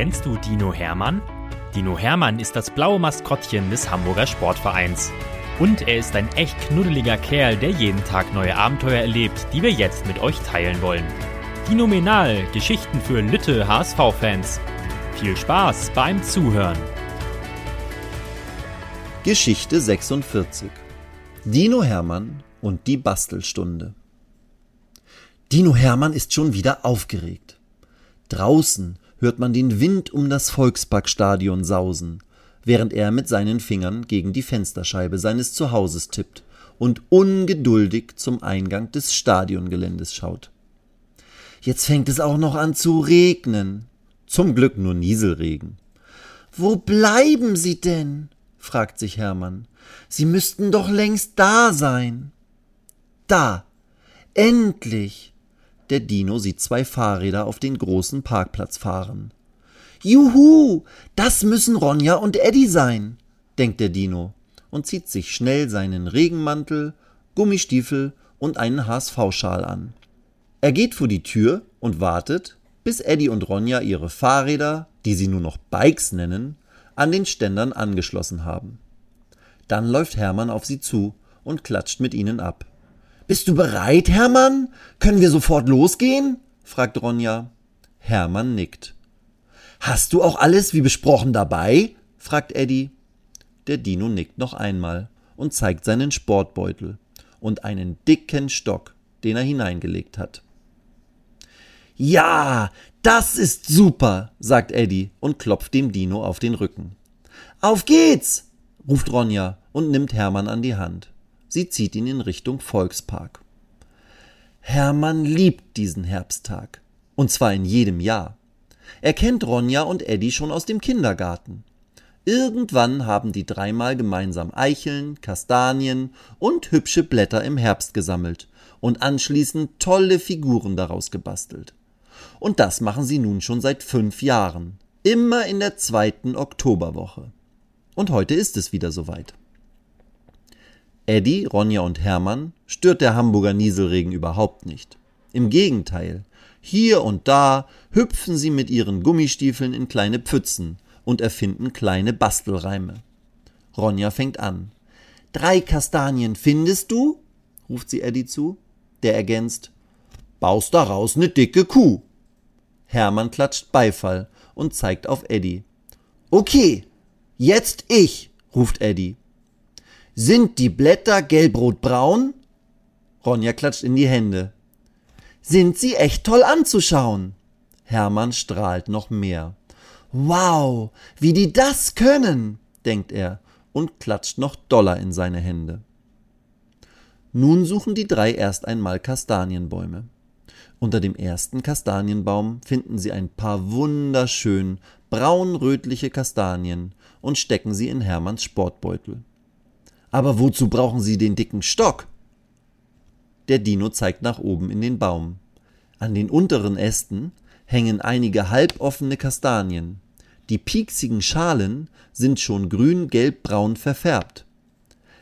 Kennst du Dino Hermann? Dino Hermann ist das blaue Maskottchen des Hamburger Sportvereins. Und er ist ein echt knuddeliger Kerl, der jeden Tag neue Abenteuer erlebt, die wir jetzt mit euch teilen wollen. Dinominal, Geschichten für Lütte HSV-Fans. Viel Spaß beim Zuhören. Geschichte 46 Dino Hermann und die Bastelstunde Dino Hermann ist schon wieder aufgeregt. Draußen hört man den Wind um das Volksparkstadion sausen, während er mit seinen Fingern gegen die Fensterscheibe seines Zuhauses tippt und ungeduldig zum Eingang des Stadiongeländes schaut. Jetzt fängt es auch noch an zu regnen. Zum Glück nur Nieselregen. Wo bleiben Sie denn? fragt sich Hermann. Sie müssten doch längst da sein. Da. Endlich. Der Dino sieht zwei Fahrräder auf den großen Parkplatz fahren. Juhu, das müssen Ronja und Eddie sein, denkt der Dino und zieht sich schnell seinen Regenmantel, Gummistiefel und einen HSV-Schal an. Er geht vor die Tür und wartet, bis Eddie und Ronja ihre Fahrräder, die sie nur noch Bikes nennen, an den Ständern angeschlossen haben. Dann läuft Hermann auf sie zu und klatscht mit ihnen ab. Bist du bereit, Hermann? Können wir sofort losgehen? fragt Ronja. Hermann nickt. Hast du auch alles wie besprochen dabei? fragt Eddie. Der Dino nickt noch einmal und zeigt seinen Sportbeutel und einen dicken Stock, den er hineingelegt hat. Ja, das ist super, sagt Eddie und klopft dem Dino auf den Rücken. Auf geht's, ruft Ronja und nimmt Hermann an die Hand. Sie zieht ihn in Richtung Volkspark. Hermann liebt diesen Herbsttag. Und zwar in jedem Jahr. Er kennt Ronja und Eddie schon aus dem Kindergarten. Irgendwann haben die dreimal gemeinsam Eicheln, Kastanien und hübsche Blätter im Herbst gesammelt und anschließend tolle Figuren daraus gebastelt. Und das machen sie nun schon seit fünf Jahren. Immer in der zweiten Oktoberwoche. Und heute ist es wieder soweit. Eddie, Ronja und Hermann stört der Hamburger Nieselregen überhaupt nicht. Im Gegenteil, hier und da hüpfen sie mit ihren Gummistiefeln in kleine Pfützen und erfinden kleine Bastelreime. Ronja fängt an. Drei Kastanien findest du? ruft sie Eddie zu. Der ergänzt. Baust daraus ne dicke Kuh. Hermann klatscht Beifall und zeigt auf Eddie. Okay, jetzt ich, ruft Eddie. Sind die Blätter gelbrot-braun? Ronja klatscht in die Hände. Sind sie echt toll anzuschauen? Hermann strahlt noch mehr. Wow, wie die das können, denkt er und klatscht noch doller in seine Hände. Nun suchen die drei erst einmal Kastanienbäume. Unter dem ersten Kastanienbaum finden sie ein paar wunderschön braunrötliche Kastanien und stecken sie in Hermanns Sportbeutel. Aber wozu brauchen Sie den dicken Stock? Der Dino zeigt nach oben in den Baum. An den unteren Ästen hängen einige halboffene Kastanien. Die pieksigen Schalen sind schon grün-gelb-braun verfärbt.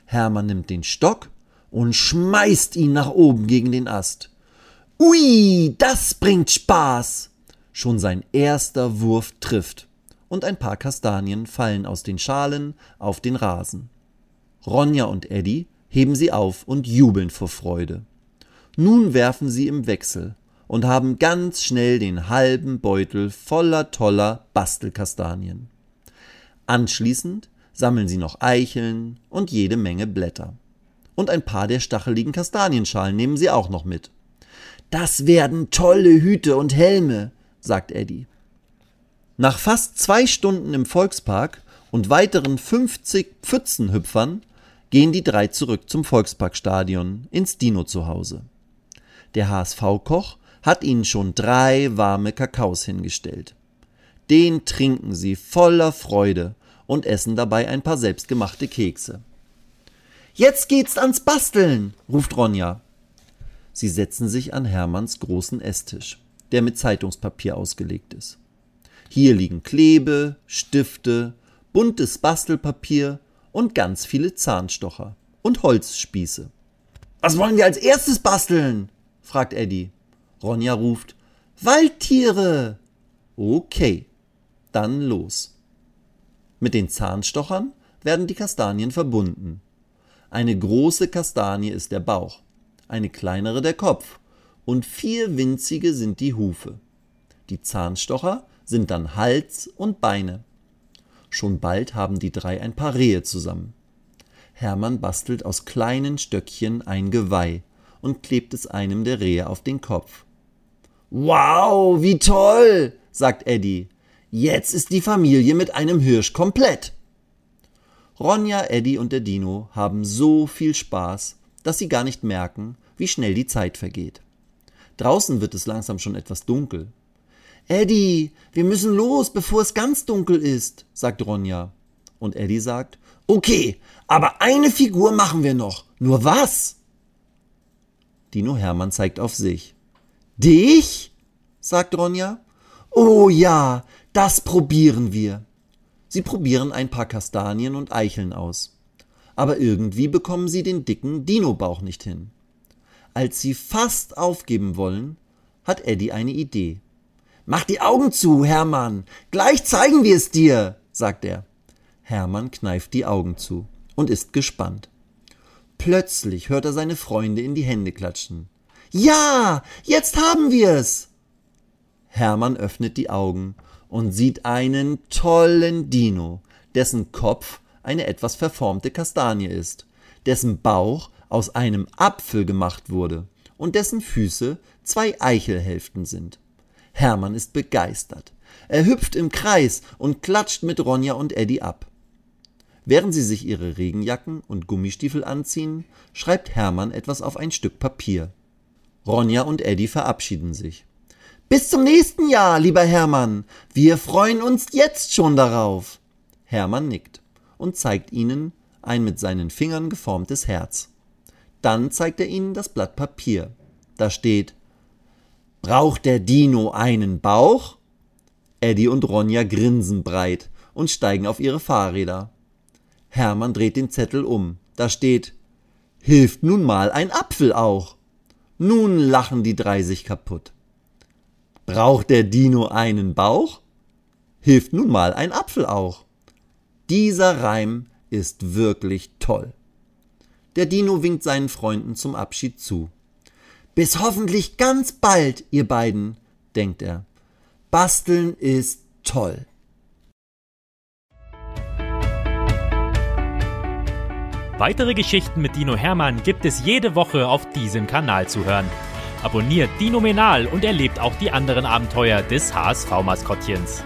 Hermann nimmt den Stock und schmeißt ihn nach oben gegen den Ast. Ui, das bringt Spaß! Schon sein erster Wurf trifft und ein paar Kastanien fallen aus den Schalen auf den Rasen. Ronja und Eddie heben sie auf und jubeln vor Freude. Nun werfen sie im Wechsel und haben ganz schnell den halben Beutel voller toller Bastelkastanien. Anschließend sammeln sie noch Eicheln und jede Menge Blätter. Und ein paar der stacheligen Kastanienschalen nehmen sie auch noch mit. Das werden tolle Hüte und Helme, sagt Eddie. Nach fast zwei Stunden im Volkspark und weiteren 50 Pfützenhüpfern gehen die drei zurück zum Volksparkstadion ins Dino zuhause. Der HSV-Koch hat ihnen schon drei warme Kakaos hingestellt. Den trinken sie voller Freude und essen dabei ein paar selbstgemachte Kekse. Jetzt geht's ans Basteln, ruft Ronja. Sie setzen sich an Hermanns großen Esstisch, der mit Zeitungspapier ausgelegt ist. Hier liegen Klebe, Stifte, buntes Bastelpapier und ganz viele Zahnstocher und Holzspieße. Was wollen wir als erstes basteln? fragt Eddie. Ronja ruft Waldtiere. Okay. dann los. Mit den Zahnstochern werden die Kastanien verbunden. Eine große Kastanie ist der Bauch, eine kleinere der Kopf und vier winzige sind die Hufe. Die Zahnstocher sind dann Hals und Beine. Schon bald haben die drei ein paar Rehe zusammen. Hermann bastelt aus kleinen Stöckchen ein Geweih und klebt es einem der Rehe auf den Kopf. Wow, wie toll, sagt Eddie. Jetzt ist die Familie mit einem Hirsch komplett. Ronja, Eddie und der Dino haben so viel Spaß, dass sie gar nicht merken, wie schnell die Zeit vergeht. Draußen wird es langsam schon etwas dunkel. Eddie, wir müssen los, bevor es ganz dunkel ist, sagt Ronja. Und Eddie sagt, okay, aber eine Figur machen wir noch. Nur was? Dino Hermann zeigt auf sich. Dich? sagt Ronja. Oh ja, das probieren wir. Sie probieren ein paar Kastanien und Eicheln aus. Aber irgendwie bekommen sie den dicken Dino-Bauch nicht hin. Als sie fast aufgeben wollen, hat Eddie eine Idee. Mach die Augen zu, Hermann. Gleich zeigen wir es dir, sagt er. Hermann kneift die Augen zu und ist gespannt. Plötzlich hört er seine Freunde in die Hände klatschen. Ja, jetzt haben wir's! Hermann öffnet die Augen und sieht einen tollen Dino, dessen Kopf eine etwas verformte Kastanie ist, dessen Bauch aus einem Apfel gemacht wurde und dessen Füße zwei Eichelhälften sind. Hermann ist begeistert. Er hüpft im Kreis und klatscht mit Ronja und Eddie ab. Während sie sich ihre Regenjacken und Gummistiefel anziehen, schreibt Hermann etwas auf ein Stück Papier. Ronja und Eddie verabschieden sich. Bis zum nächsten Jahr, lieber Hermann. Wir freuen uns jetzt schon darauf. Hermann nickt und zeigt ihnen ein mit seinen Fingern geformtes Herz. Dann zeigt er ihnen das Blatt Papier. Da steht Braucht der Dino einen Bauch? Eddie und Ronja grinsen breit und steigen auf ihre Fahrräder. Hermann dreht den Zettel um. Da steht Hilft nun mal ein Apfel auch. Nun lachen die drei sich kaputt. Braucht der Dino einen Bauch? Hilft nun mal ein Apfel auch. Dieser Reim ist wirklich toll. Der Dino winkt seinen Freunden zum Abschied zu. Bis hoffentlich ganz bald, ihr beiden, denkt er. Basteln ist toll. Weitere Geschichten mit Dino Hermann gibt es jede Woche auf diesem Kanal zu hören. Abonniert Dino Menal und erlebt auch die anderen Abenteuer des HSV-Maskottchens.